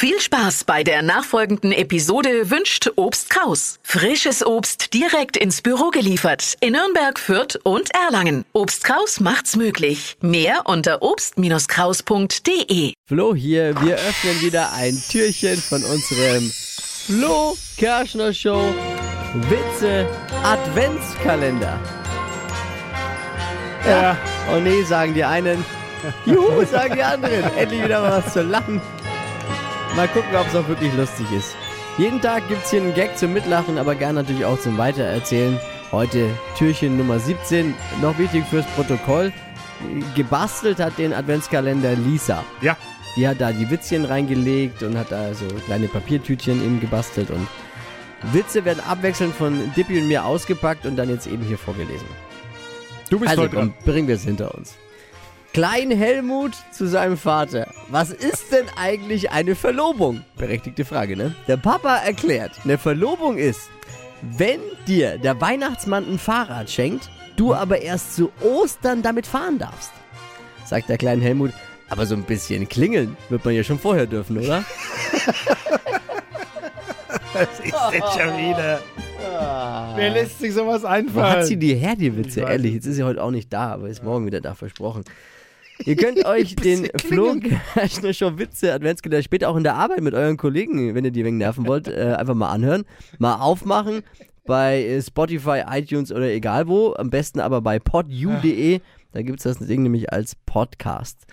Viel Spaß bei der nachfolgenden Episode wünscht Obst Kraus. Frisches Obst direkt ins Büro geliefert in Nürnberg, Fürth und Erlangen. Obst Kraus macht's möglich. Mehr unter obst-kraus.de. Flo hier, wir öffnen wieder ein Türchen von unserem Flo Kerschner Show Witze Adventskalender. Ja. Oh nee, sagen die einen. Juhu, sagen die anderen. Endlich wieder mal was zu lachen. Mal gucken, ob es auch wirklich lustig ist. Jeden Tag gibt es hier einen Gag zum Mitlachen, aber gern natürlich auch zum Weitererzählen. Heute Türchen Nummer 17. Noch wichtig fürs Protokoll. Gebastelt hat den Adventskalender Lisa. Ja. Die hat da die Witzchen reingelegt und hat da so kleine Papiertütchen eben gebastelt und Witze werden abwechselnd von Dippy und mir ausgepackt und dann jetzt eben hier vorgelesen. Du bist Also heute dran. bringen wir es hinter uns. Klein Helmut zu seinem Vater. Was ist denn eigentlich eine Verlobung? Berechtigte Frage, ne? Der Papa erklärt, eine Verlobung ist, wenn dir der Weihnachtsmann ein Fahrrad schenkt, du aber erst zu Ostern damit fahren darfst. Sagt der kleine Helmut, aber so ein bisschen klingeln wird man ja schon vorher dürfen, oder? Was ist denn schon wieder? Wer lässt sich sowas Wo einfallen? hat sie die her, die Witze? Ehrlich, jetzt ist sie heute auch nicht da, aber ist morgen wieder da, versprochen. Ihr könnt euch den Flo Kerschner Show Witze Adventskalender später auch in der Arbeit mit euren Kollegen, wenn ihr die wegen nerven wollt, äh, einfach mal anhören. Mal aufmachen bei äh, Spotify, iTunes oder egal wo. Am besten aber bei podu.de. Da gibt es das Ding nämlich als Podcast.